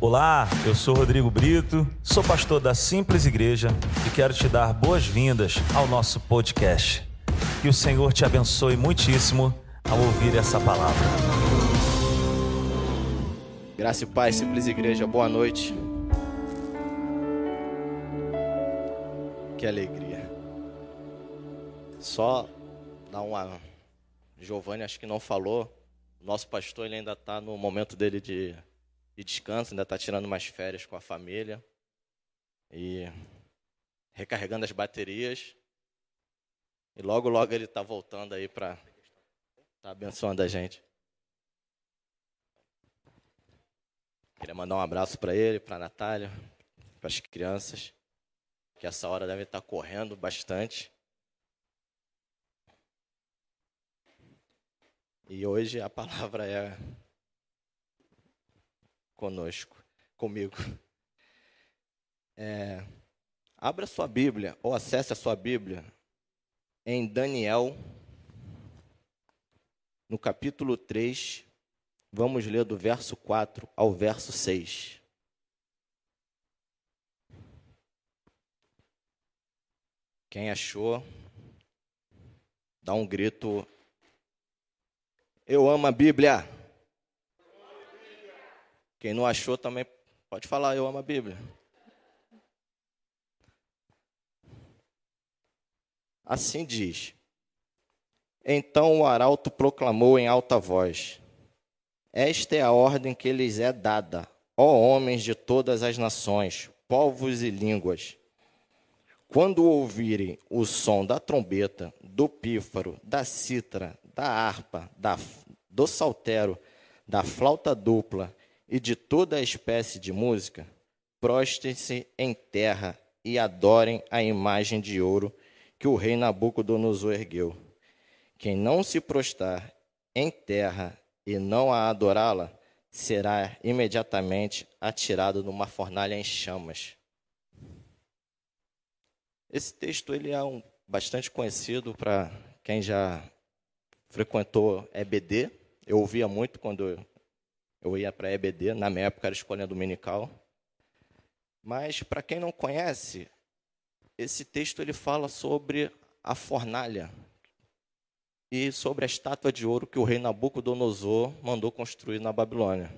Olá, eu sou Rodrigo Brito, sou pastor da Simples Igreja e quero te dar boas-vindas ao nosso podcast. Que o Senhor te abençoe muitíssimo ao ouvir essa palavra. Graça e paz, Simples Igreja, boa noite. Que alegria. Só dar uma. Giovanni acho que não falou. Nosso pastor ele ainda está no momento dele de de descanso, ainda está tirando umas férias com a família e recarregando as baterias. E logo, logo ele está voltando aí para estar tá abençoando a gente. Queria mandar um abraço para ele, para a Natália, para as crianças, que essa hora devem estar tá correndo bastante. E hoje a palavra é conosco, comigo. É, abra sua Bíblia, ou acesse a sua Bíblia, em Daniel, no capítulo 3, vamos ler do verso 4 ao verso 6. Quem achou, dá um grito. Eu amo a Bíblia. Quem não achou também pode falar, eu amo a Bíblia. Assim diz. Então o arauto proclamou em alta voz: Esta é a ordem que lhes é dada, ó homens de todas as nações, povos e línguas. Quando ouvirem o som da trombeta, do pífaro, da cítara, da harpa, da, do saltero, da flauta dupla e de toda a espécie de música, prostrem-se em terra e adorem a imagem de ouro que o rei Nabucodonosor ergueu. Quem não se prostrar em terra e não a adorá-la, será imediatamente atirado numa fornalha em chamas. Esse texto ele é um, bastante conhecido para quem já frequentou EBD. Eu ouvia muito quando eu ia para a EBD, na minha época era escolinha dominical. Mas, para quem não conhece, esse texto ele fala sobre a fornalha e sobre a estátua de ouro que o rei Nabucodonosor mandou construir na Babilônia.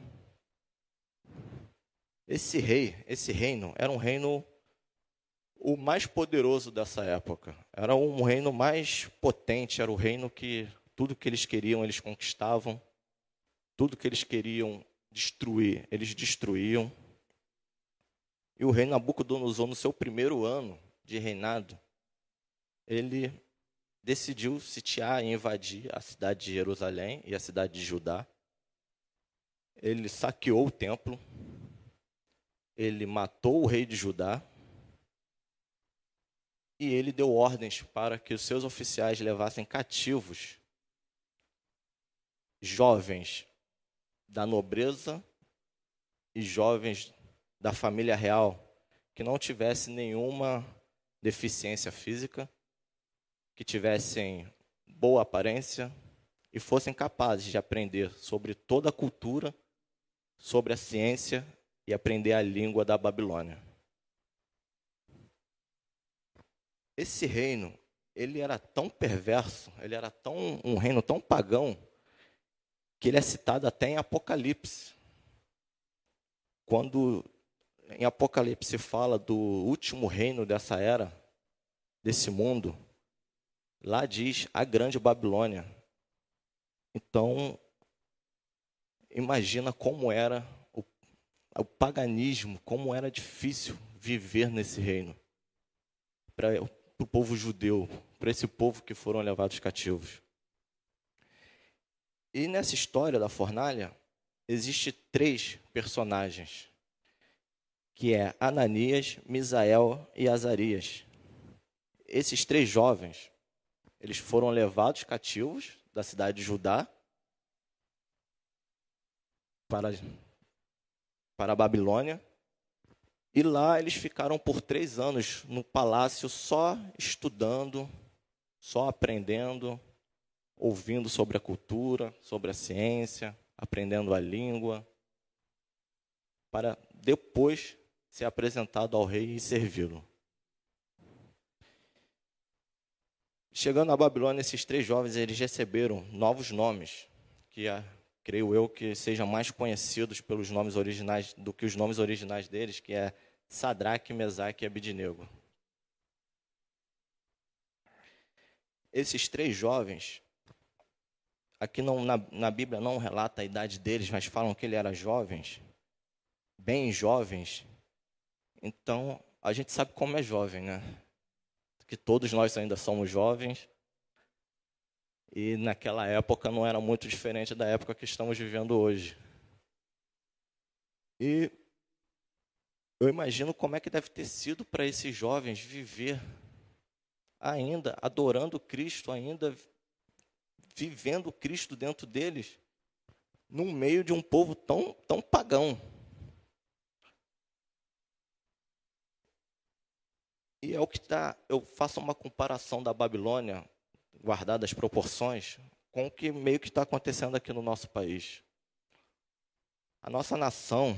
Esse rei, esse reino, era um reino o mais poderoso dessa época. Era um reino mais potente, era o reino que tudo que eles queriam eles conquistavam. Tudo que eles queriam destruir, eles destruíam. E o rei Nabucodonosor, no seu primeiro ano de reinado, ele decidiu sitiar e invadir a cidade de Jerusalém e a cidade de Judá. Ele saqueou o templo, ele matou o rei de Judá e ele deu ordens para que os seus oficiais levassem cativos jovens da nobreza e jovens da família real que não tivessem nenhuma deficiência física, que tivessem boa aparência e fossem capazes de aprender sobre toda a cultura, sobre a ciência e aprender a língua da Babilônia. Esse reino, ele era tão perverso, ele era tão um reino tão pagão que ele é citado até em Apocalipse. Quando em Apocalipse fala do último reino dessa era, desse mundo, lá diz a grande Babilônia. Então, imagina como era o, o paganismo, como era difícil viver nesse reino. Para o povo judeu, para esse povo que foram levados cativos. E nessa história da fornalha, existe três personagens, que é Ananias, Misael e Azarias. Esses três jovens, eles foram levados cativos da cidade de Judá para, para a Babilônia. E lá eles ficaram por três anos no palácio só estudando, só aprendendo, ouvindo sobre a cultura, sobre a ciência, aprendendo a língua, para depois ser apresentado ao rei e servi-lo. Chegando à Babilônia, esses três jovens eles receberam novos nomes, que é, creio eu que sejam mais conhecidos pelos nomes originais do que os nomes originais deles, que é Sadraque, Mesaque e Abidnego. Esses três jovens, aqui não, na, na Bíblia não relata a idade deles, mas falam que ele era jovens, bem jovens. Então, a gente sabe como é jovem, né? Que todos nós ainda somos jovens. E naquela época não era muito diferente da época que estamos vivendo hoje. E eu imagino como é que deve ter sido para esses jovens viver ainda adorando Cristo, ainda vivendo Cristo dentro deles, no meio de um povo tão, tão pagão. E é o que está. Eu faço uma comparação da Babilônia, guardadas as proporções, com o que meio que está acontecendo aqui no nosso país. A nossa nação,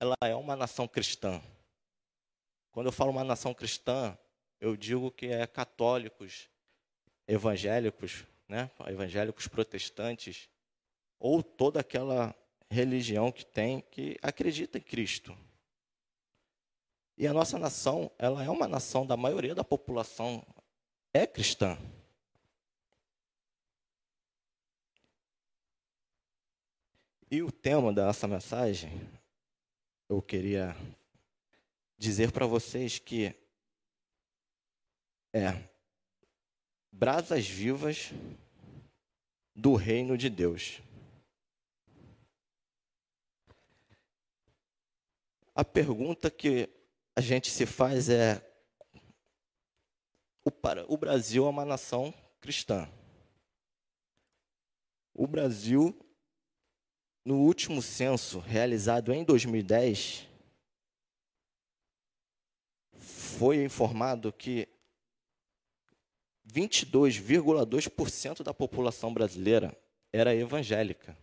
ela é uma nação cristã. Quando eu falo uma nação cristã, eu digo que é católicos, evangélicos, né? evangélicos protestantes, ou toda aquela religião que tem que acredita em Cristo. E a nossa nação, ela é uma nação da maioria da população é cristã. E o tema dessa mensagem, eu queria dizer para vocês que é brasas vivas do reino de Deus. A pergunta que a gente se faz é: o, Brasil é uma nação cristã. O Brasil, no último censo realizado em 2010, foi informado que 22,2% da população brasileira era evangélica.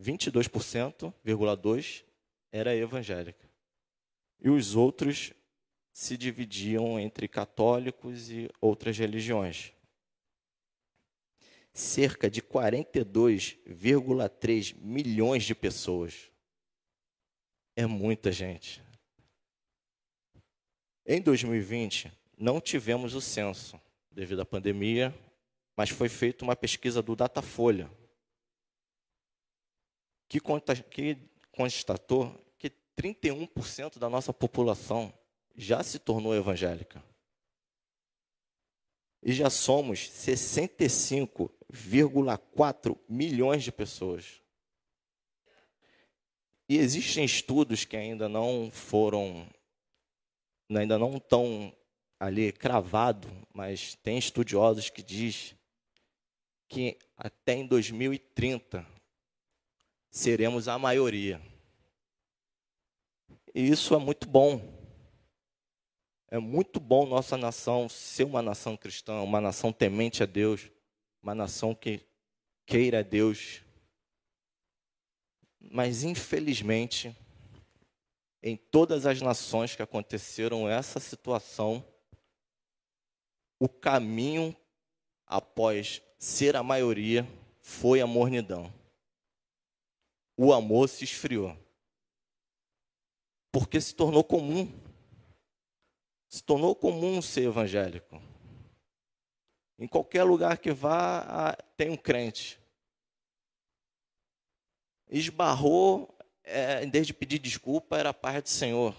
22,2% era evangélica. E os outros se dividiam entre católicos e outras religiões. Cerca de 42,3 milhões de pessoas. É muita gente. Em 2020, não tivemos o censo devido à pandemia, mas foi feita uma pesquisa do Datafolha, que, constatou que 31% da nossa população já se tornou evangélica. E já somos 65,4 milhões de pessoas. E existem estudos que ainda não foram, ainda não estão ali cravado, mas tem estudiosos que diz que até em 2030 seremos a maioria. E isso é muito bom. É muito bom nossa nação ser uma nação cristã, uma nação temente a Deus, uma nação que queira a Deus. Mas infelizmente, em todas as nações que aconteceram essa situação, o caminho após ser a maioria foi a mornidão. O amor se esfriou. Porque se tornou comum. Se tornou comum ser evangélico. Em qualquer lugar que vá, tem um crente. Esbarrou, é, em vez de pedir desculpa, era a paz do Senhor.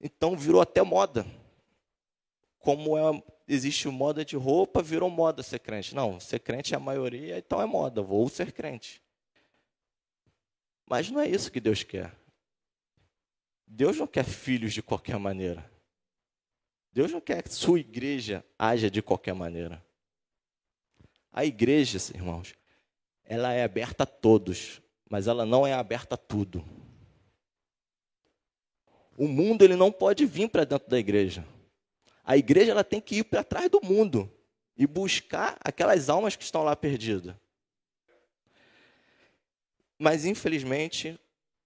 Então virou até moda como é, existe moda de roupa, virou moda ser crente. Não, ser crente é a maioria, então é moda, vou ser crente. Mas não é isso que Deus quer. Deus não quer filhos de qualquer maneira. Deus não quer que sua igreja haja de qualquer maneira. A igreja, irmãos, ela é aberta a todos, mas ela não é aberta a tudo. O mundo ele não pode vir para dentro da igreja. A igreja ela tem que ir para trás do mundo e buscar aquelas almas que estão lá perdidas. Mas, infelizmente,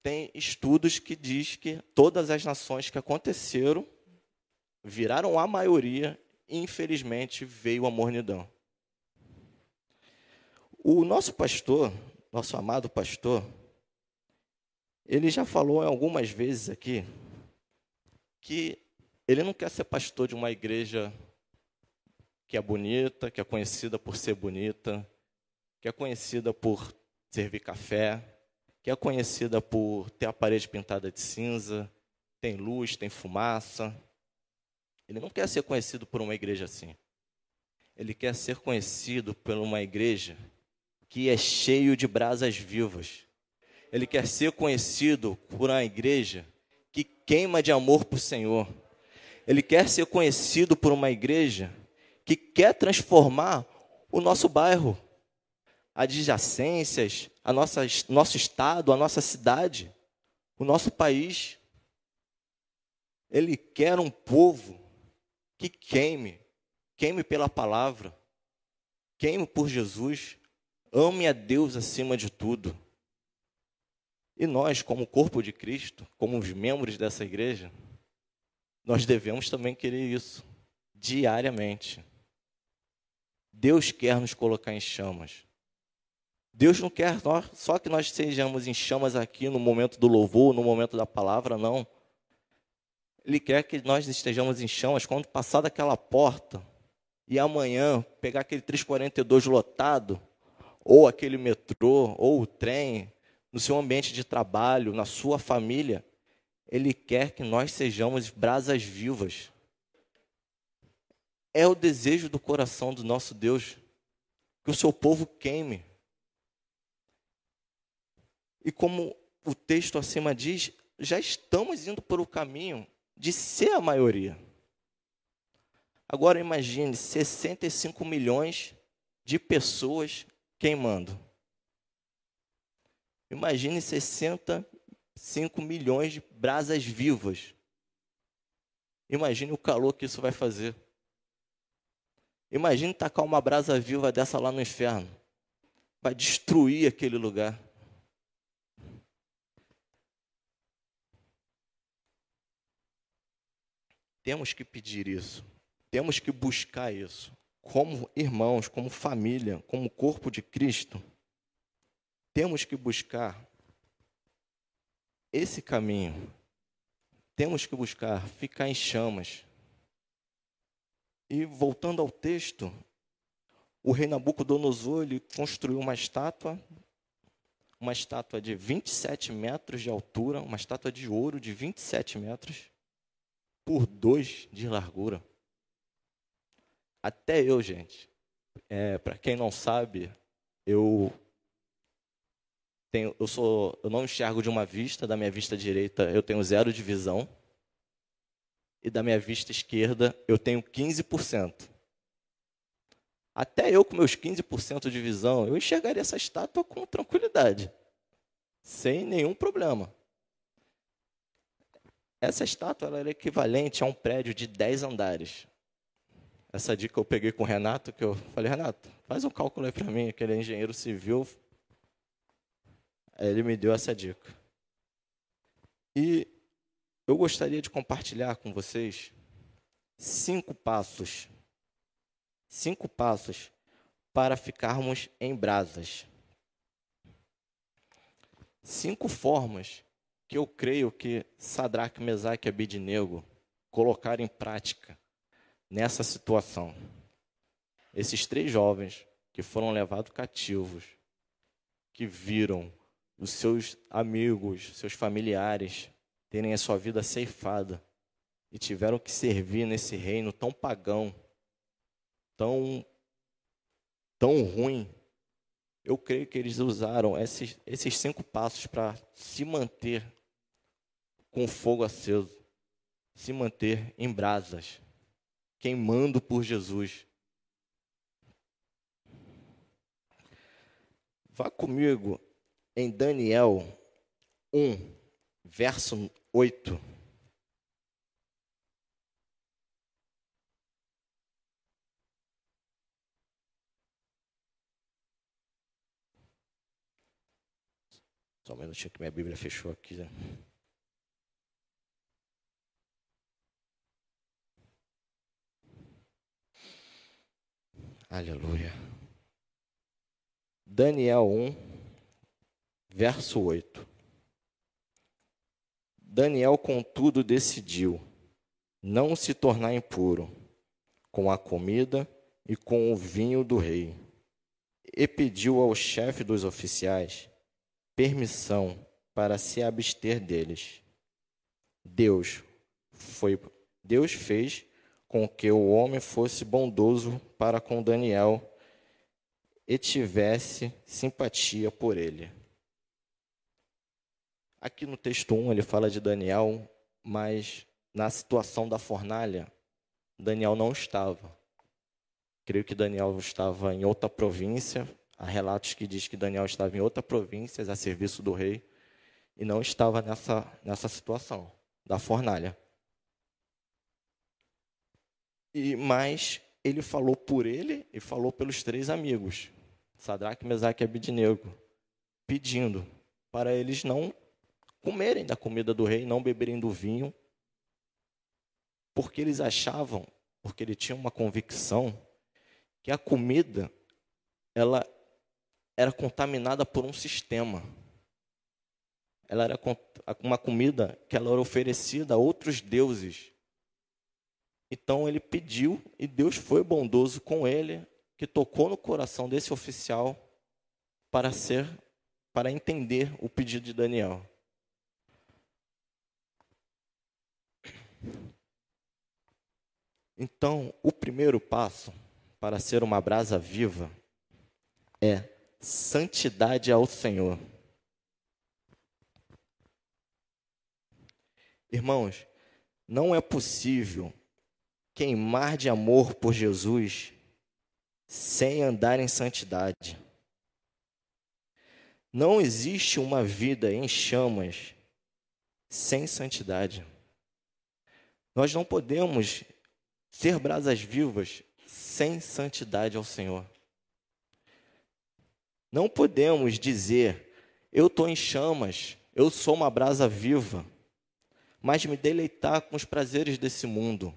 tem estudos que diz que todas as nações que aconteceram viraram a maioria e, infelizmente, veio a mornidão. O nosso pastor, nosso amado pastor, ele já falou algumas vezes aqui que ele não quer ser pastor de uma igreja que é bonita, que é conhecida por ser bonita, que é conhecida por servir café, que é conhecida por ter a parede pintada de cinza, tem luz, tem fumaça. Ele não quer ser conhecido por uma igreja assim. Ele quer ser conhecido por uma igreja que é cheio de brasas vivas. Ele quer ser conhecido por uma igreja que queima de amor por Senhor. Ele quer ser conhecido por uma igreja que quer transformar o nosso bairro, adjacências, a nossa, nosso estado, a nossa cidade, o nosso país. Ele quer um povo que queime, queime pela palavra, queime por Jesus, ame a Deus acima de tudo. E nós, como corpo de Cristo, como os membros dessa igreja, nós devemos também querer isso diariamente. Deus quer nos colocar em chamas. Deus não quer só que nós sejamos em chamas aqui no momento do louvor, no momento da palavra, não. Ele quer que nós estejamos em chamas quando passar daquela porta e amanhã pegar aquele 342 lotado, ou aquele metrô, ou o trem, no seu ambiente de trabalho, na sua família. Ele quer que nós sejamos brasas vivas. É o desejo do coração do nosso Deus que o seu povo queime e como o texto acima diz, já estamos indo por o caminho de ser a maioria. Agora imagine 65 milhões de pessoas queimando. Imagine 65 milhões de brasas vivas. Imagine o calor que isso vai fazer. Imagine tacar uma brasa viva dessa lá no inferno. Vai destruir aquele lugar. Temos que pedir isso. Temos que buscar isso. Como irmãos, como família, como corpo de Cristo, temos que buscar esse caminho. Temos que buscar ficar em chamas. E voltando ao texto, o rei Nabucodonosor ele construiu uma estátua, uma estátua de 27 metros de altura, uma estátua de ouro de 27 metros por dois de largura. Até eu, gente, é, para quem não sabe, eu tenho, eu sou, eu não enxergo de uma vista, da minha vista direita eu tenho zero de visão e da minha vista esquerda eu tenho 15%. Até eu com meus 15% de visão, eu enxergaria essa estátua com tranquilidade, sem nenhum problema. Essa estátua ela era equivalente a um prédio de 10 andares. Essa dica eu peguei com o Renato, que eu falei, Renato, faz um cálculo aí para mim, que ele é engenheiro civil. Ele me deu essa dica. E eu gostaria de compartilhar com vocês cinco passos. Cinco passos para ficarmos em brasas. Cinco formas que eu creio que Sadraque, Mesaque e Abidnego colocaram em prática nessa situação. Esses três jovens que foram levados cativos, que viram os seus amigos, seus familiares terem a sua vida ceifada e tiveram que servir nesse reino tão pagão, tão tão ruim. Eu creio que eles usaram esses, esses cinco passos para se manter com fogo aceso, se manter em brasas, queimando por Jesus. Vá comigo em Daniel 1, verso 8. Só um minutinho que minha Bíblia fechou aqui. Né? Aleluia. Daniel 1, verso 8. Daniel, contudo, decidiu não se tornar impuro com a comida e com o vinho do rei, e pediu ao chefe dos oficiais permissão para se abster deles. Deus foi Deus fez com que o homem fosse bondoso para com Daniel e tivesse simpatia por ele. Aqui no texto 1 ele fala de Daniel, mas na situação da fornalha, Daniel não estava. Creio que Daniel estava em outra província. Há relatos que diz que Daniel estava em outra província, a serviço do rei, e não estava nessa, nessa situação da fornalha. E Mas ele falou por ele e falou pelos três amigos, Sadraque, Mesaque e Abidnego, pedindo para eles não comerem da comida do rei, não beberem do vinho, porque eles achavam, porque ele tinha uma convicção que a comida ela era contaminada por um sistema. Ela era uma comida que ela era oferecida a outros deuses. Então ele pediu e Deus foi bondoso com ele, que tocou no coração desse oficial para ser para entender o pedido de Daniel. Então, o primeiro passo para ser uma brasa viva é santidade ao Senhor. Irmãos, não é possível queimar de amor por Jesus sem andar em santidade. Não existe uma vida em chamas sem santidade. Nós não podemos ser brasas vivas sem santidade ao Senhor. Não podemos dizer, eu estou em chamas, eu sou uma brasa viva, mas me deleitar com os prazeres desse mundo.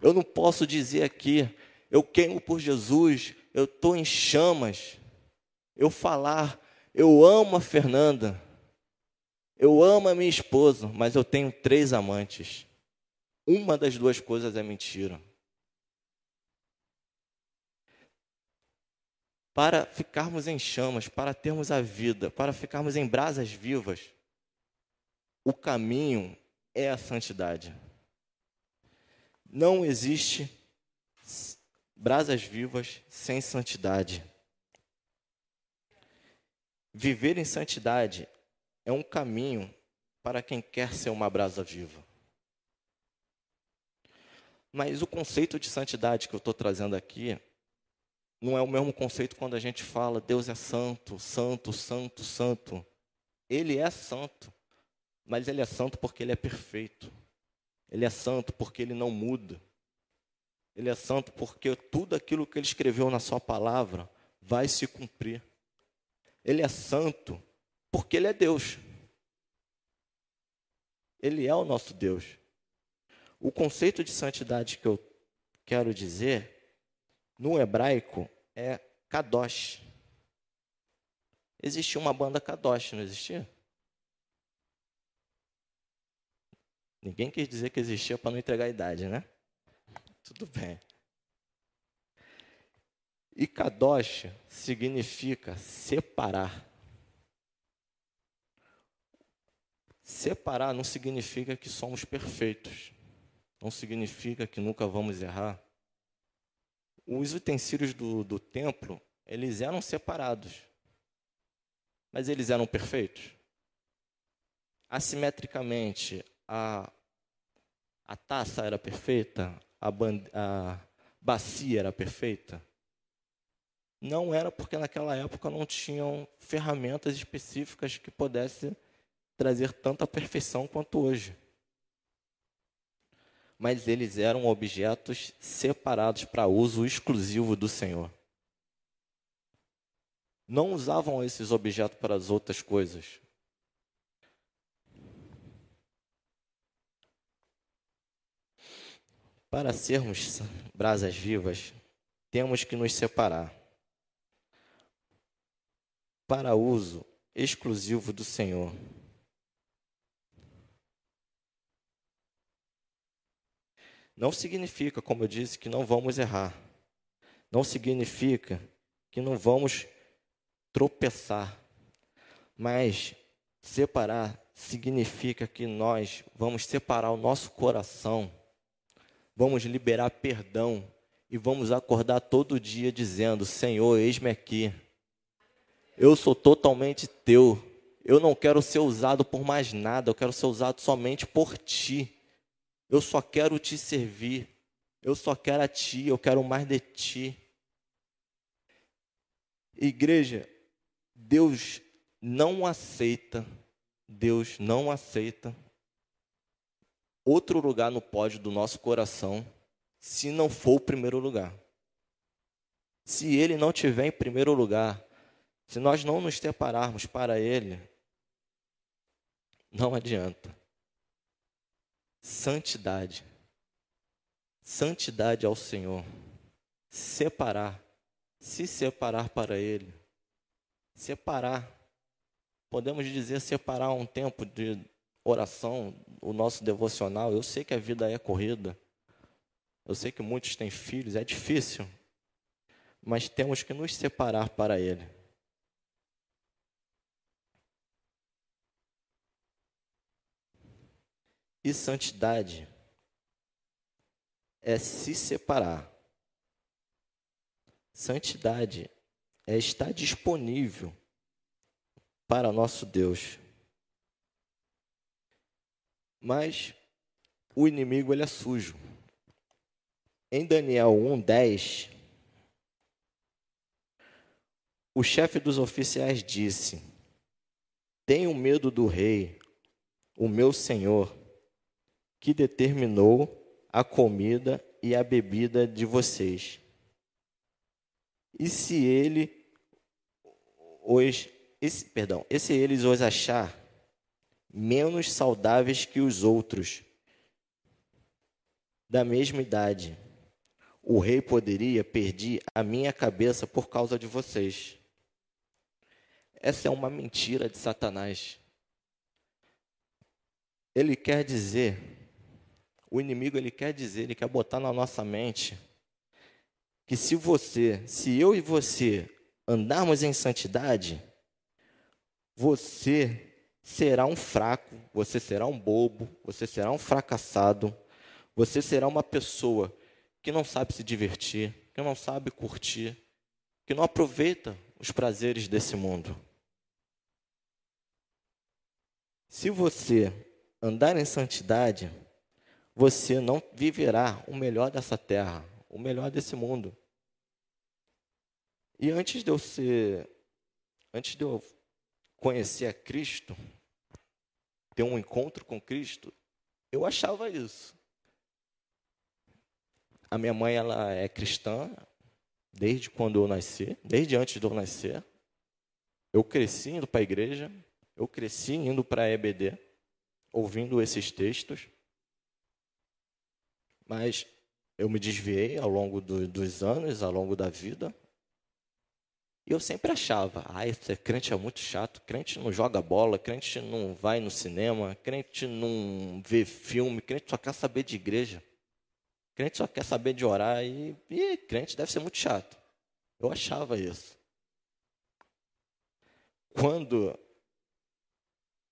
Eu não posso dizer aqui, eu queimo por Jesus, eu estou em chamas. Eu falar, eu amo a Fernanda, eu amo a minha esposa, mas eu tenho três amantes. Uma das duas coisas é mentira. Para ficarmos em chamas, para termos a vida, para ficarmos em brasas vivas, o caminho é a santidade. Não existe brasas vivas sem santidade. Viver em santidade é um caminho para quem quer ser uma brasa viva. Mas o conceito de santidade que eu estou trazendo aqui não é o mesmo conceito quando a gente fala Deus é santo, santo, santo, santo. Ele é santo, mas ele é santo porque ele é perfeito. Ele é santo porque ele não muda. Ele é santo porque tudo aquilo que ele escreveu na sua palavra vai se cumprir. Ele é santo porque ele é Deus. Ele é o nosso Deus. O conceito de santidade que eu quero dizer, no hebraico, é kadosh. Existia uma banda kadosh, não existia? Ninguém quis dizer que existia para não entregar a idade, né? Tudo bem. E kadosh significa separar. Separar não significa que somos perfeitos não significa que nunca vamos errar. Os utensílios do, do templo, eles eram separados, mas eles eram perfeitos. Assimetricamente, a, a taça era perfeita, a, a bacia era perfeita. Não era porque naquela época não tinham ferramentas específicas que pudessem trazer tanta perfeição quanto hoje mas eles eram objetos separados para uso exclusivo do Senhor. Não usavam esses objetos para as outras coisas. Para sermos brasas vivas, temos que nos separar para uso exclusivo do Senhor. Não significa, como eu disse, que não vamos errar. Não significa que não vamos tropeçar. Mas separar significa que nós vamos separar o nosso coração, vamos liberar perdão e vamos acordar todo dia dizendo: Senhor, eis-me aqui. Eu sou totalmente teu. Eu não quero ser usado por mais nada, eu quero ser usado somente por ti. Eu só quero te servir. Eu só quero a ti, eu quero mais de ti. Igreja, Deus não aceita, Deus não aceita outro lugar no pódio do nosso coração se não for o primeiro lugar. Se ele não tiver em primeiro lugar, se nós não nos separarmos para ele, não adianta santidade. Santidade ao Senhor. Separar. Se separar para Ele. Separar. Podemos dizer separar um tempo de oração, o nosso devocional. Eu sei que a vida é corrida. Eu sei que muitos têm filhos, é difícil. Mas temos que nos separar para Ele. E santidade é se separar. Santidade é estar disponível para nosso Deus. Mas o inimigo ele é sujo. Em Daniel 1:10, o chefe dos oficiais disse: Tenho medo do rei, o meu senhor que determinou a comida e a bebida de vocês. E se ele os esse, perdão, e se eles os achar menos saudáveis que os outros da mesma idade, o rei poderia perder a minha cabeça por causa de vocês. Essa é uma mentira de Satanás. Ele quer dizer o inimigo ele quer dizer, ele quer botar na nossa mente que se você, se eu e você andarmos em santidade, você será um fraco, você será um bobo, você será um fracassado, você será uma pessoa que não sabe se divertir, que não sabe curtir, que não aproveita os prazeres desse mundo. Se você andar em santidade, você não viverá o melhor dessa terra, o melhor desse mundo. E antes de eu ser, antes de eu conhecer a Cristo, ter um encontro com Cristo, eu achava isso. A minha mãe ela é cristã desde quando eu nasci, desde antes de eu nascer. Eu cresci indo para a igreja, eu cresci indo para a EBD, ouvindo esses textos. Mas eu me desviei ao longo do, dos anos, ao longo da vida. E eu sempre achava, ah, esse crente é muito chato, crente não joga bola, crente não vai no cinema, crente não vê filme, crente só quer saber de igreja. Crente só quer saber de orar e, e crente deve ser muito chato. Eu achava isso. Quando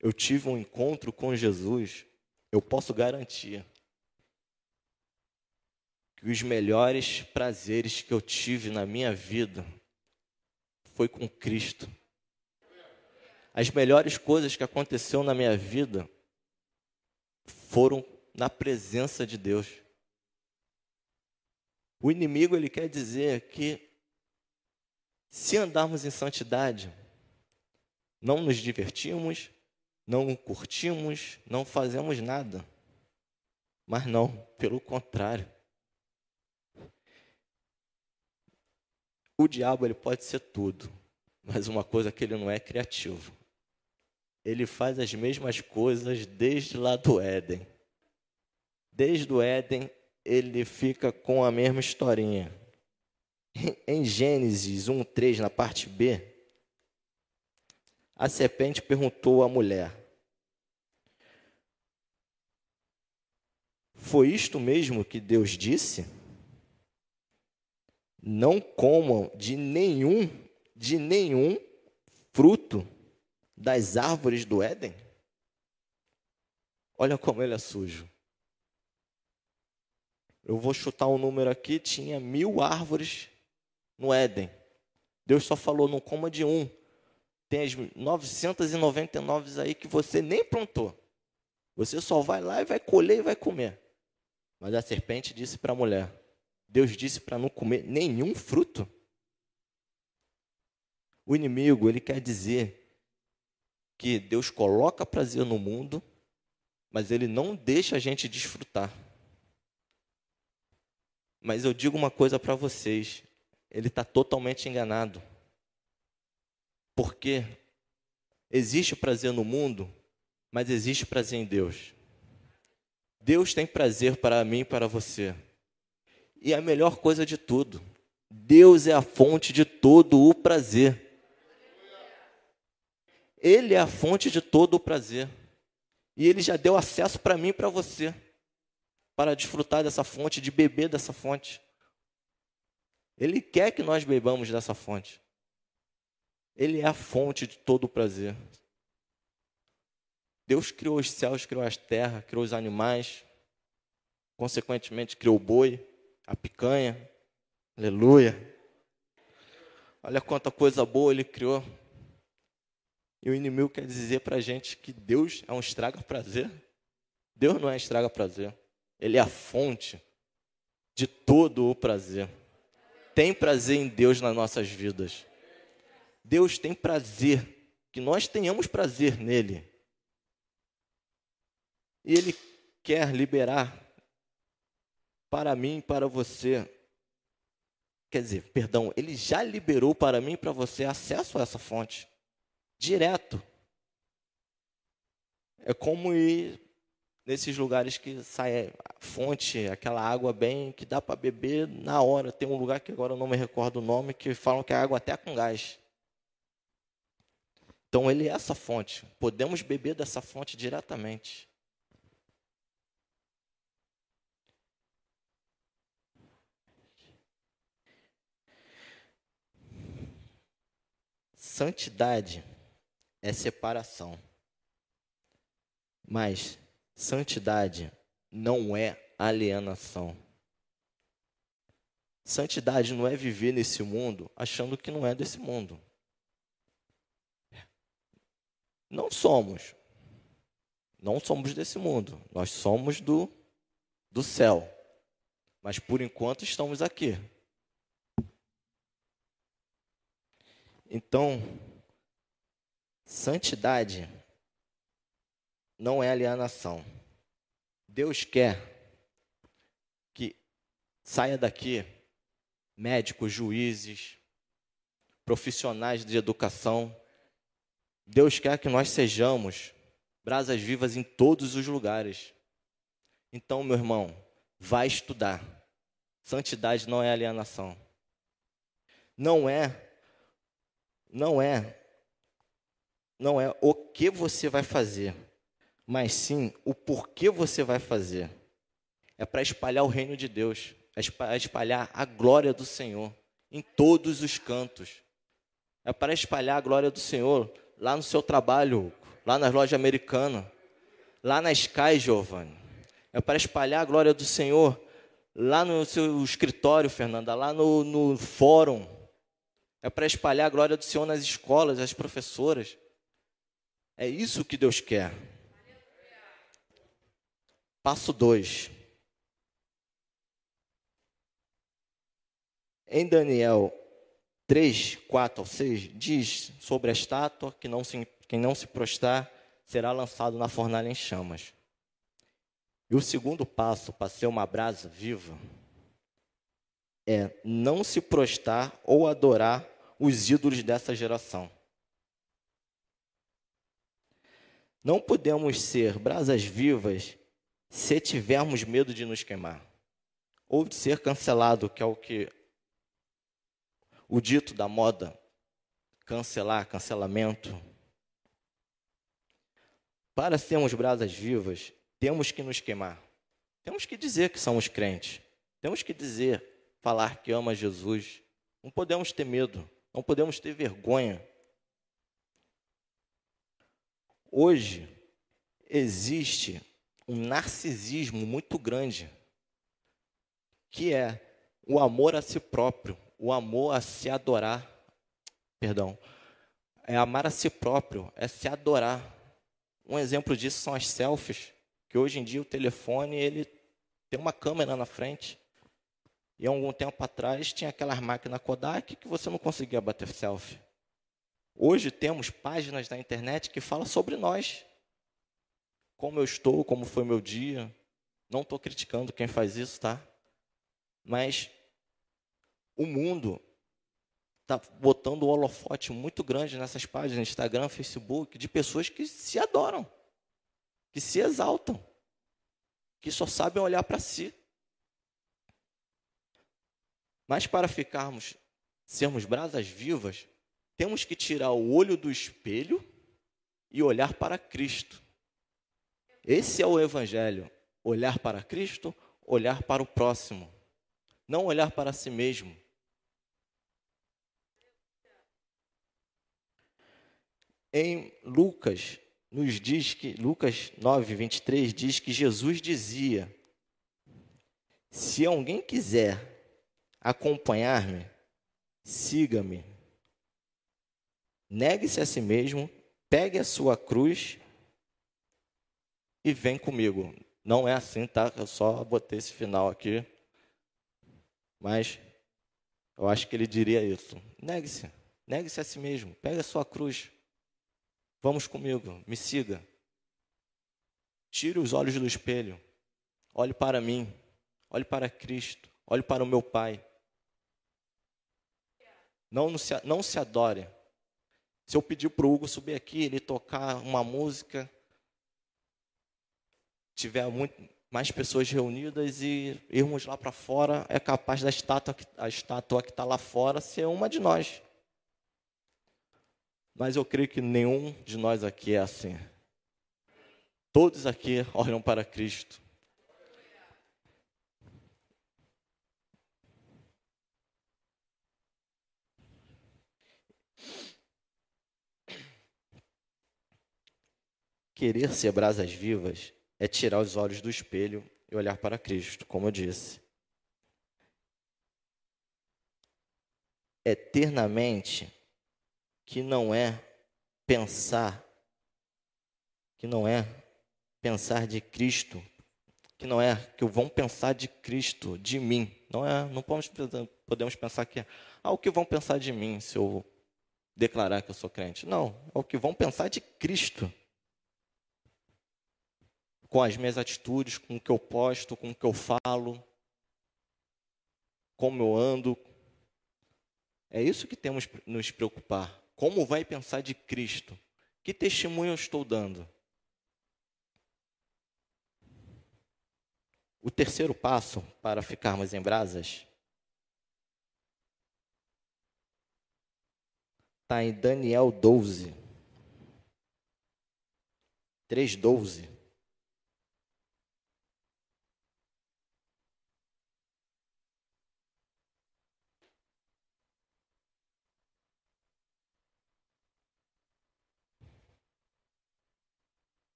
eu tive um encontro com Jesus, eu posso garantir que os melhores prazeres que eu tive na minha vida foi com Cristo. As melhores coisas que aconteceu na minha vida foram na presença de Deus. O inimigo ele quer dizer que se andarmos em santidade, não nos divertimos, não curtimos, não fazemos nada. Mas não, pelo contrário. O diabo ele pode ser tudo, mas uma coisa que ele não é criativo. Ele faz as mesmas coisas desde lá do Éden. Desde o Éden, ele fica com a mesma historinha. Em Gênesis 1:3, na parte B, a serpente perguntou à mulher: Foi isto mesmo que Deus disse? Não comam de nenhum, de nenhum fruto das árvores do Éden? Olha como ele é sujo. Eu vou chutar um número aqui: tinha mil árvores no Éden. Deus só falou: não coma de um. Tem as 999 aí que você nem plantou. Você só vai lá e vai colher e vai comer. Mas a serpente disse para a mulher: Deus disse para não comer nenhum fruto. O inimigo, ele quer dizer que Deus coloca prazer no mundo, mas ele não deixa a gente desfrutar. Mas eu digo uma coisa para vocês: ele está totalmente enganado. Porque existe prazer no mundo, mas existe prazer em Deus. Deus tem prazer para mim e para você. E a melhor coisa de tudo, Deus é a fonte de todo o prazer. Ele é a fonte de todo o prazer. E ele já deu acesso para mim e para você, para desfrutar dessa fonte, de beber dessa fonte. Ele quer que nós bebamos dessa fonte. Ele é a fonte de todo o prazer. Deus criou os céus, criou as terras, criou os animais, consequentemente criou o boi, a picanha. Aleluia. Olha quanta coisa boa ele criou. E o inimigo quer dizer para a gente que Deus é um estraga-prazer. Deus não é estraga-prazer. Ele é a fonte de todo o prazer tem prazer em Deus nas nossas vidas. Deus tem prazer, que nós tenhamos prazer nele. E Ele quer liberar para mim e para você. Quer dizer, perdão, Ele já liberou para mim e para você acesso a essa fonte. Direto. É como ir nesses lugares que sai fonte, aquela água bem que dá para beber na hora. Tem um lugar que agora eu não me recordo o nome que falam que é água até com gás. Então ele é essa fonte. Podemos beber dessa fonte diretamente. Santidade é separação. Mas Santidade não é alienação. Santidade não é viver nesse mundo achando que não é desse mundo. Não somos. Não somos desse mundo. Nós somos do, do céu. Mas por enquanto estamos aqui. Então, santidade não é alienação. Deus quer que saia daqui médicos, juízes, profissionais de educação. Deus quer que nós sejamos brasas vivas em todos os lugares. Então, meu irmão, vai estudar. Santidade não é alienação. Não é não é não é o que você vai fazer mas sim o porquê você vai fazer. É para espalhar o reino de Deus, é para espalhar a glória do Senhor em todos os cantos. É para espalhar a glória do Senhor lá no seu trabalho, lá nas lojas americanas, lá na Sky, Giovanni. É para espalhar a glória do Senhor lá no seu escritório, Fernanda, lá no, no fórum. É para espalhar a glória do Senhor nas escolas, as professoras. É isso que Deus quer. Passo 2. Em Daniel 3, 4 ao 6, diz sobre a estátua que não se, quem não se prostrar será lançado na fornalha em chamas. E o segundo passo para ser uma brasa viva é não se prostrar ou adorar os ídolos dessa geração. Não podemos ser brasas vivas se tivermos medo de nos queimar. ou de ser cancelado, que é o que o dito da moda, cancelar, cancelamento. Para sermos brasas vivas, temos que nos queimar. Temos que dizer que somos crentes. Temos que dizer, falar que ama Jesus. Não podemos ter medo, não podemos ter vergonha. Hoje existe um narcisismo muito grande, que é o amor a si próprio, o amor a se adorar. Perdão. É amar a si próprio, é se adorar. Um exemplo disso são as selfies, que hoje em dia o telefone ele tem uma câmera na frente. E há algum tempo atrás tinha aquelas máquinas Kodak que você não conseguia bater selfie. Hoje temos páginas na internet que falam sobre nós. Como eu estou, como foi meu dia. Não estou criticando quem faz isso, tá? Mas o mundo está botando um holofote muito grande nessas páginas, Instagram, Facebook, de pessoas que se adoram, que se exaltam, que só sabem olhar para si. Mas para ficarmos, sermos brasas vivas, temos que tirar o olho do espelho e olhar para Cristo. Esse é o Evangelho: olhar para Cristo, olhar para o próximo, não olhar para si mesmo. Em Lucas, nos diz que, Lucas 9, 23, diz que Jesus dizia: Se alguém quiser acompanhar-me, siga-me. Negue-se a si mesmo, pegue a sua cruz e vem comigo. Não é assim, tá? Eu só botei esse final aqui. Mas eu acho que ele diria isso. Negue-se. Negue-se a si mesmo. Pegue a sua cruz. Vamos comigo. Me siga. Tire os olhos do espelho. Olhe para mim. Olhe para Cristo. Olhe para o meu Pai. Não, não, se, não se adore. Se eu pedir para o Hugo subir aqui, ele tocar uma música, tiver muito, mais pessoas reunidas e irmos lá para fora, é capaz da estátua, a estátua que está lá fora ser uma de nós. Mas eu creio que nenhum de nós aqui é assim. Todos aqui olham para Cristo. Querer ser brasas vivas é tirar os olhos do espelho e olhar para Cristo, como eu disse. Eternamente, que não é pensar, que não é pensar de Cristo, que não é que vão pensar de Cristo, de mim. Não é, não podemos, podemos pensar que ah, o que vão pensar de mim se eu declarar que eu sou crente. Não, é o que vão pensar de Cristo com as minhas atitudes, com o que eu posto, com o que eu falo, como eu ando. É isso que temos que nos preocupar. Como vai pensar de Cristo? Que testemunho eu estou dando? O terceiro passo para ficarmos em brasas está em Daniel 12. 3,12.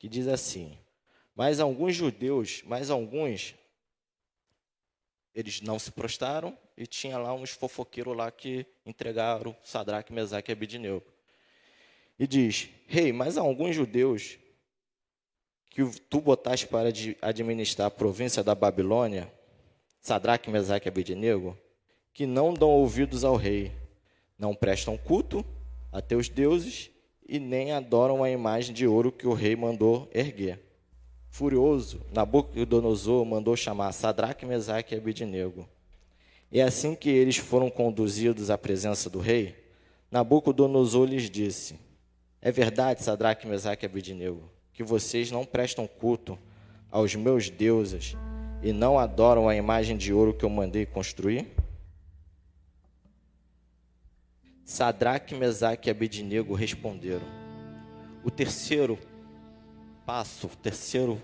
Que diz assim: Mas alguns judeus, mas alguns, eles não se prostraram e tinha lá uns fofoqueiros lá que entregaram Sadraque, Mesaque e Abidineu. E diz: Rei, hey, mas alguns judeus que tu botaste para administrar a província da Babilônia, Sadraque, Mesaque e Abidnego, que não dão ouvidos ao rei, não prestam culto a teus deuses e nem adoram a imagem de ouro que o rei mandou erguer. Furioso, Nabucodonosor mandou chamar Sadraque, Mesaque e Abidnego. E assim que eles foram conduzidos à presença do rei, Nabucodonosor lhes disse: É verdade, Sadraque, Mesaque e Abidnego, que vocês não prestam culto aos meus deuses e não adoram a imagem de ouro que eu mandei construir? Sadraque, Mesaque e Abednego responderam. O terceiro passo, o terceiro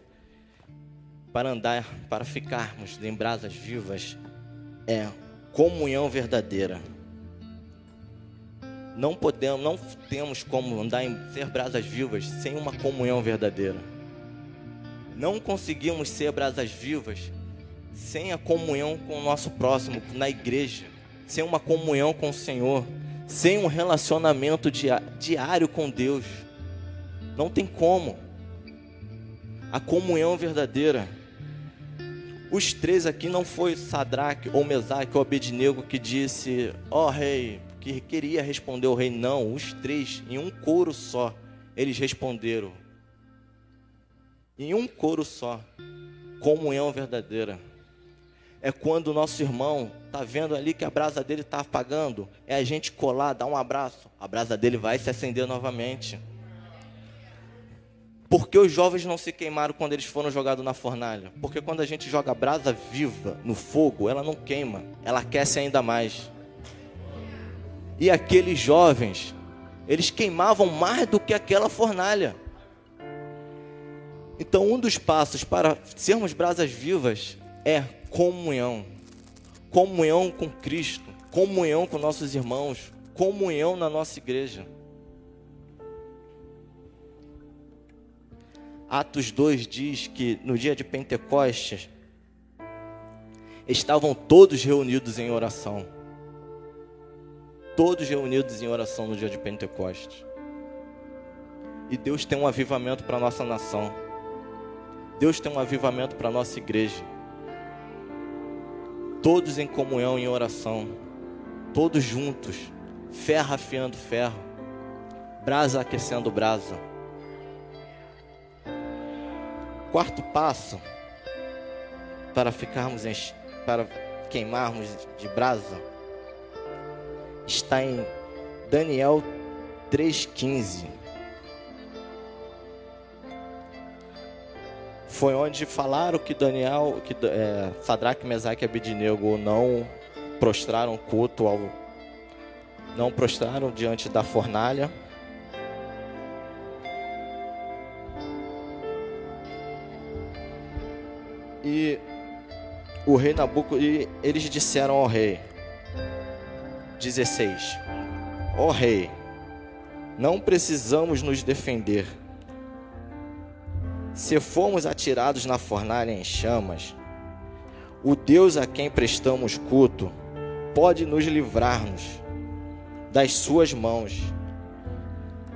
para andar, para ficarmos em brasas vivas, é comunhão verdadeira. Não podemos, não temos como andar em ser brasas vivas sem uma comunhão verdadeira. Não conseguimos ser brasas vivas sem a comunhão com o nosso próximo, na igreja, sem uma comunhão com o Senhor, sem um relacionamento diário com Deus. Não tem como. A comunhão verdadeira. Os três aqui não foi Sadraque ou Mesaque ou Abednego que disse: Ó oh, rei, que queria responder o rei. Não, os três, em um coro só, eles responderam. Em um coro só. Comunhão verdadeira. É quando o nosso irmão está vendo ali que a brasa dele está apagando. É a gente colar, dar um abraço. A brasa dele vai se acender novamente. Porque os jovens não se queimaram quando eles foram jogados na fornalha? Porque quando a gente joga brasa viva no fogo, ela não queima, ela aquece ainda mais. E aqueles jovens, eles queimavam mais do que aquela fornalha. Então, um dos passos para sermos brasas vivas é comunhão. Comunhão com Cristo, comunhão com nossos irmãos, comunhão na nossa igreja. Atos 2 diz que no dia de Pentecostes estavam todos reunidos em oração. Todos reunidos em oração no dia de Pentecostes. E Deus tem um avivamento para a nossa nação. Deus tem um avivamento para a nossa igreja. Todos em comunhão, em oração. Todos juntos. Ferro afiando ferro. Brasa aquecendo brasa. Quarto passo para ficarmos em, para queimarmos de brasa está em Daniel 3:15. Foi onde falaram que Daniel, que é, Sadraque, Mesaque e Abednego não prostraram culto ao não prostraram diante da fornalha E o rei Nabucodonosor, e eles disseram ao rei, 16: Ó rei, não precisamos nos defender. Se formos atirados na fornalha em chamas, o Deus a quem prestamos culto pode nos livrar-nos das suas mãos.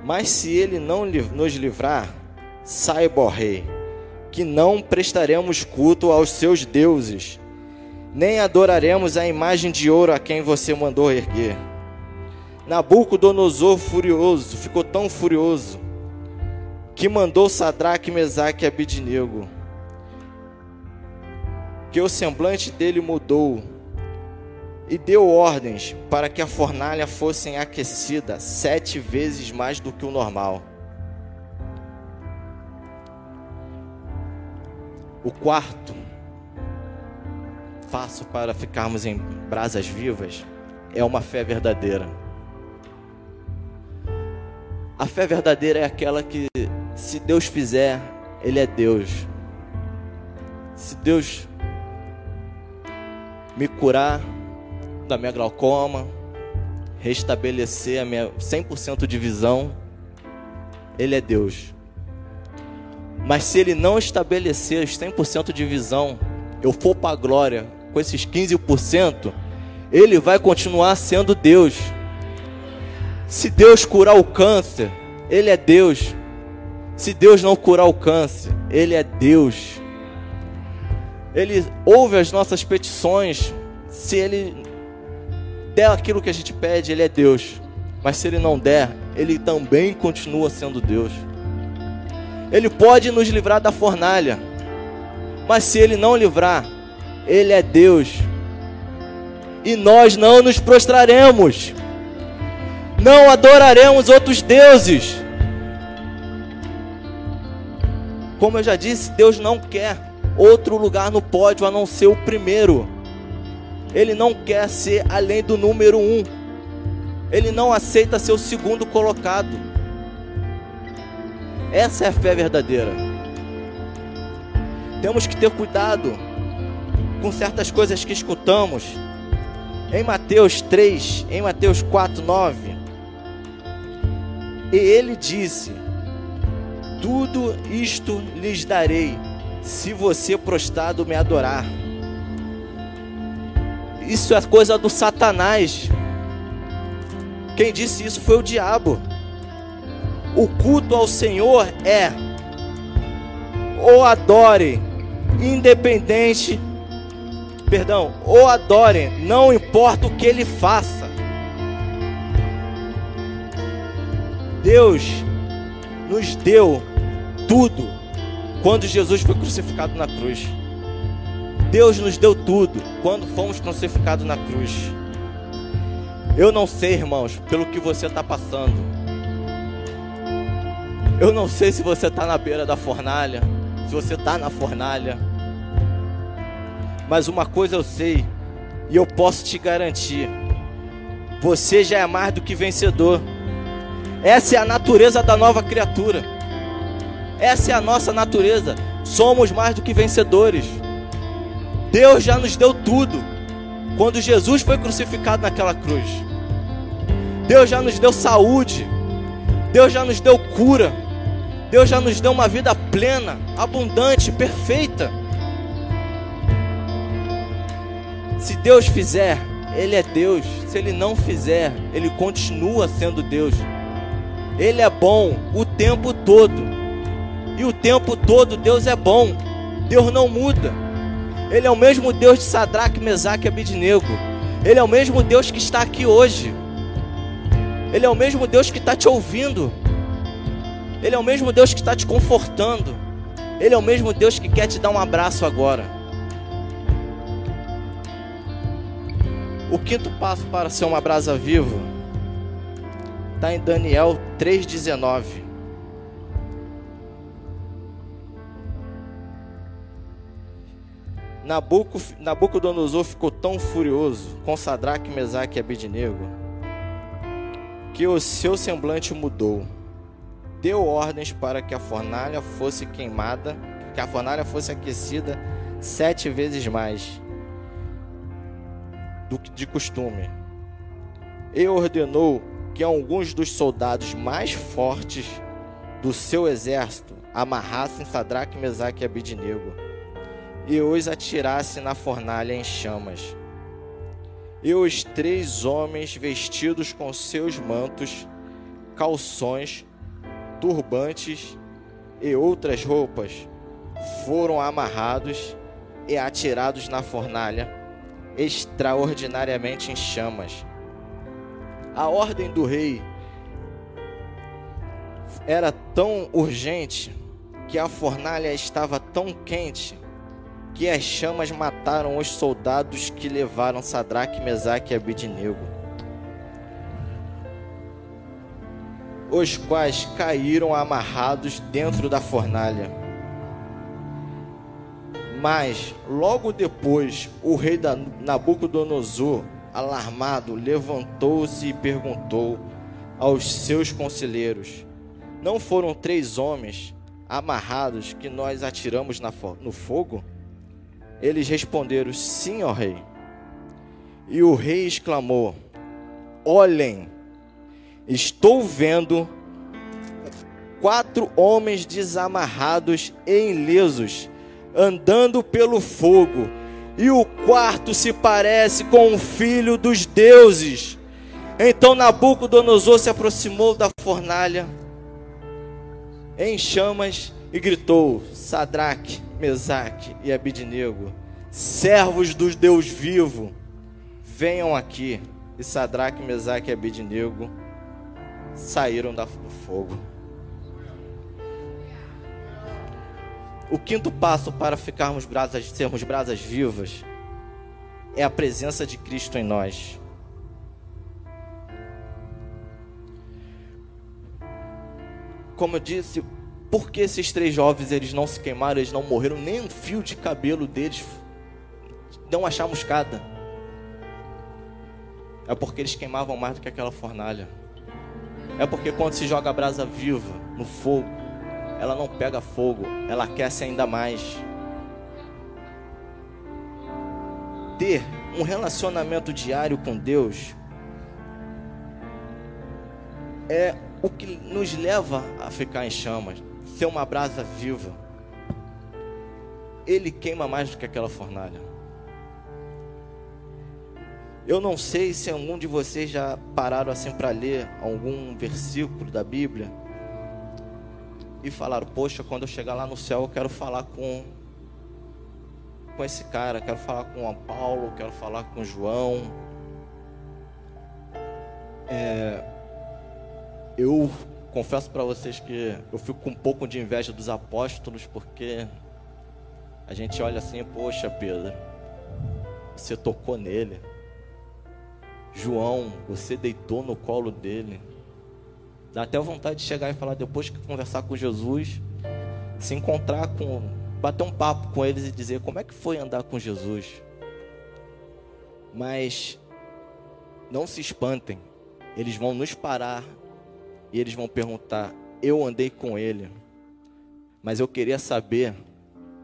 Mas se ele não nos livrar, saiba, ó rei, que não prestaremos culto aos seus deuses, nem adoraremos a imagem de ouro a quem você mandou erguer. Nabucodonosor furioso, ficou tão furioso, que mandou Sadraque, Mesaque e Abidnego, que o semblante dele mudou, e deu ordens para que a fornalha fosse aquecida sete vezes mais do que o normal. O quarto passo para ficarmos em brasas vivas é uma fé verdadeira. A fé verdadeira é aquela que, se Deus fizer, Ele é Deus. Se Deus me curar da minha glaucoma, restabelecer a minha 100% de visão, Ele é Deus. Mas se ele não estabelecer os 100% de visão, eu for para a glória com esses 15%, ele vai continuar sendo Deus. Se Deus curar o câncer, ele é Deus. Se Deus não curar o câncer, ele é Deus. Ele ouve as nossas petições. Se ele der aquilo que a gente pede, ele é Deus. Mas se ele não der, ele também continua sendo Deus. Ele pode nos livrar da fornalha, mas se Ele não livrar, Ele é Deus. E nós não nos prostraremos, não adoraremos outros deuses. Como eu já disse, Deus não quer outro lugar no pódio a não ser o primeiro. Ele não quer ser além do número um. Ele não aceita ser o segundo colocado. Essa é a fé verdadeira. Temos que ter cuidado com certas coisas que escutamos. Em Mateus 3, em Mateus 4, 9. E ele disse: Tudo isto lhes darei, se você prostrado me adorar. Isso é coisa do Satanás. Quem disse isso foi o diabo. O culto ao Senhor é ou adore, independente, perdão, ou adore, não importa o que ele faça. Deus nos deu tudo quando Jesus foi crucificado na cruz. Deus nos deu tudo quando fomos crucificados na cruz. Eu não sei, irmãos, pelo que você está passando. Eu não sei se você está na beira da fornalha, se você está na fornalha. Mas uma coisa eu sei, e eu posso te garantir: você já é mais do que vencedor. Essa é a natureza da nova criatura. Essa é a nossa natureza. Somos mais do que vencedores. Deus já nos deu tudo. Quando Jesus foi crucificado naquela cruz, Deus já nos deu saúde, Deus já nos deu cura, Deus já nos deu uma vida plena, abundante, perfeita. Se Deus fizer, Ele é Deus. Se Ele não fizer, Ele continua sendo Deus. Ele é bom o tempo todo. E o tempo todo Deus é bom. Deus não muda. Ele é o mesmo Deus de Sadraque, Mesaque e Abidnego. Ele é o mesmo Deus que está aqui hoje. Ele é o mesmo Deus que está te ouvindo. Ele é o mesmo Deus que está te confortando. Ele é o mesmo Deus que quer te dar um abraço agora. O quinto passo para ser uma brasa viva está em Daniel 3,19. Nabuco, Nabucodonosor ficou tão furioso com Sadraque, Mesaque e Abidnego que o seu semblante mudou. Deu ordens para que a fornalha fosse queimada, que a fornalha fosse aquecida sete vezes mais do que de costume. E ordenou que alguns dos soldados mais fortes do seu exército amarrassem Sadraque, Mesaque e Abidnego e os atirasse na fornalha em chamas. E os três homens vestidos com seus mantos, calções, turbantes e outras roupas foram amarrados e atirados na fornalha, extraordinariamente em chamas. A ordem do rei era tão urgente que a fornalha estava tão quente que as chamas mataram os soldados que levaram Sadraque, Mesaque e Abidnego, os quais caíram amarrados dentro da fornalha. Mas logo depois, o rei Nabucodonosor, alarmado, levantou-se e perguntou aos seus conselheiros: Não foram três homens amarrados que nós atiramos no fogo? Eles responderam: Sim, ó rei. E o rei exclamou: Olhem, estou vendo quatro homens desamarrados e ilesos andando pelo fogo, e o quarto se parece com o filho dos deuses. Então Nabucodonosor se aproximou da fornalha em chamas e gritou: Sadraque, Mesaque e Abidnego, servos dos Deus vivo, venham aqui. E Sadraque, Mesaque e Abidnego saíram do fogo. O quinto passo para ficarmos brasas, sermos brasas vivas, é a presença de Cristo em nós. Como eu disse, Por que esses três jovens eles não se queimaram, eles não morreram, nem um fio de cabelo deles não a chamuscada? É porque eles queimavam mais do que aquela fornalha. É porque quando se joga a brasa viva no fogo, ela não pega fogo, ela aquece ainda mais. Ter um relacionamento diário com Deus é o que nos leva a ficar em chamas, ser uma brasa viva. Ele queima mais do que aquela fornalha. Eu não sei se algum de vocês já pararam assim para ler algum versículo da Bíblia e falaram: Poxa, quando eu chegar lá no céu, eu quero falar com com esse cara, quero falar com o Paulo, quero falar com o João. É, eu confesso para vocês que eu fico com um pouco de inveja dos apóstolos, porque a gente olha assim, poxa, Pedro, você tocou nele. João, você deitou no colo dele. Dá até vontade de chegar e falar depois que conversar com Jesus, se encontrar com, bater um papo com eles e dizer como é que foi andar com Jesus. Mas não se espantem, eles vão nos parar e eles vão perguntar: Eu andei com ele, mas eu queria saber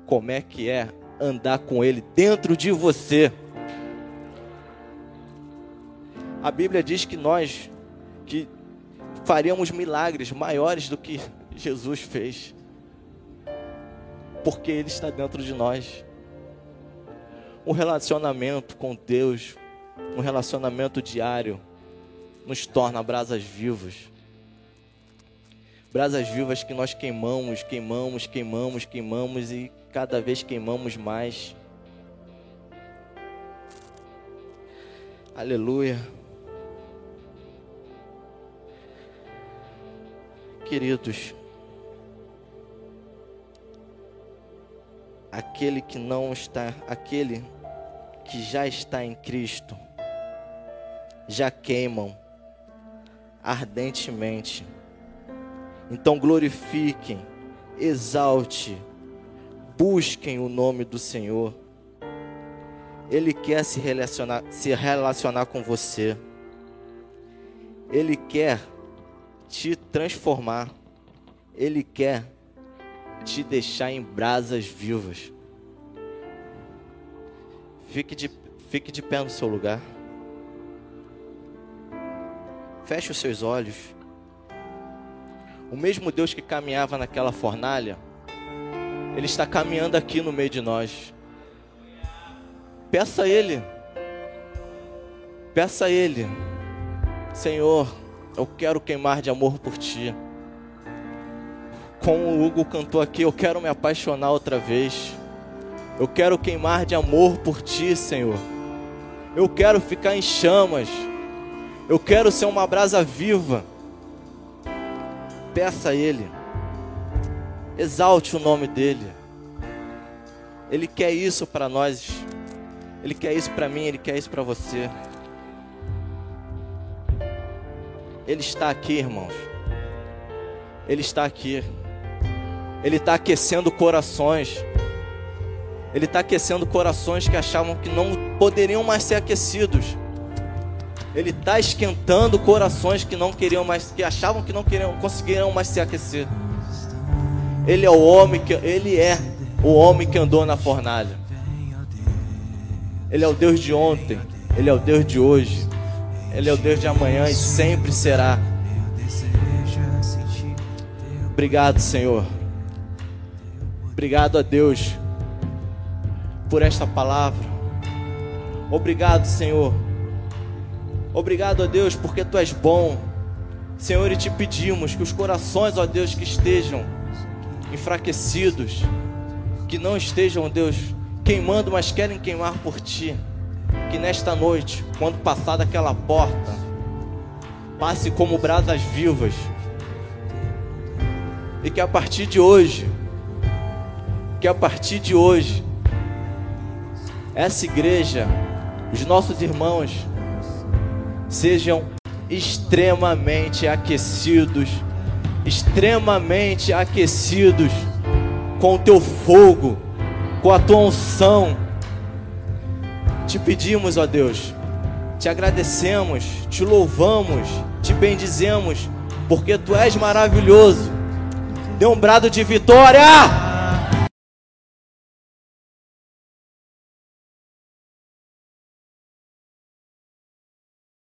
como é que é andar com ele dentro de você. A Bíblia diz que nós que faríamos milagres maiores do que Jesus fez. Porque ele está dentro de nós. Um relacionamento com Deus, um relacionamento diário nos torna brasas vivas brasas vivas que nós queimamos, queimamos, queimamos, queimamos e cada vez queimamos mais. Aleluia. Queridos, aquele que não está, aquele que já está em Cristo, já queimam ardentemente então glorifiquem, exalte, busquem o nome do Senhor. Ele quer se relacionar, se relacionar com você. Ele quer te transformar. Ele quer te deixar em brasas vivas. Fique de, fique de pé no seu lugar. Feche os seus olhos. O mesmo Deus que caminhava naquela fornalha, Ele está caminhando aqui no meio de nós. Peça a Ele, peça a Ele, Senhor, eu quero queimar de amor por Ti. Como o Hugo cantou aqui, eu quero me apaixonar outra vez. Eu quero queimar de amor por Ti, Senhor. Eu quero ficar em chamas. Eu quero ser uma brasa viva peça a Ele, exalte o nome dEle. Ele quer isso para nós, Ele quer isso para mim, Ele quer isso para você. Ele está aqui, irmãos. Ele está aqui. Ele está aquecendo corações. Ele está aquecendo corações que achavam que não poderiam mais ser aquecidos. Ele está esquentando corações que não queriam mais, que achavam que não queriam, conseguiriam mais se aquecer. Ele é o homem que ele é o homem que andou na fornalha. Ele é o Deus de ontem, ele é o Deus de hoje, ele é o Deus de amanhã e sempre será. Obrigado, Senhor. Obrigado a Deus por esta palavra. Obrigado, Senhor Obrigado, ó Deus, porque tu és bom. Senhor, e te pedimos que os corações, ó Deus, que estejam enfraquecidos, que não estejam, Deus, queimando, mas querem queimar por ti. Que nesta noite, quando passar daquela porta, passe como brasas vivas. E que a partir de hoje, que a partir de hoje, essa igreja, os nossos irmãos, sejam extremamente aquecidos extremamente aquecidos com o teu fogo, com a tua unção. Te pedimos, ó Deus, te agradecemos, te louvamos, te bendizemos, porque tu és maravilhoso. Dê um brado de vitória!